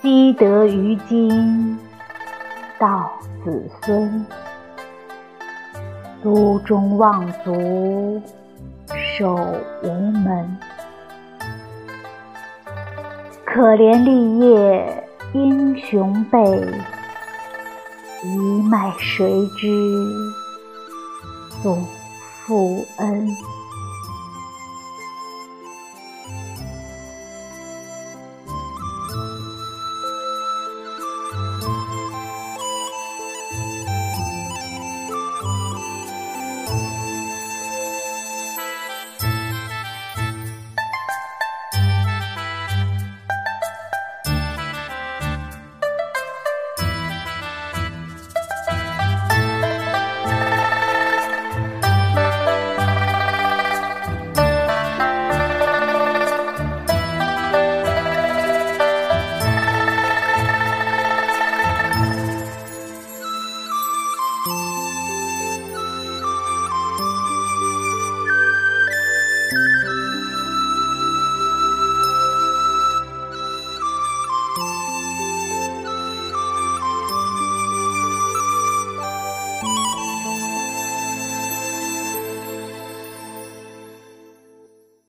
积德于今，道子孙。都中望族，守无门。可怜立业英雄辈，一脉谁知祖父恩？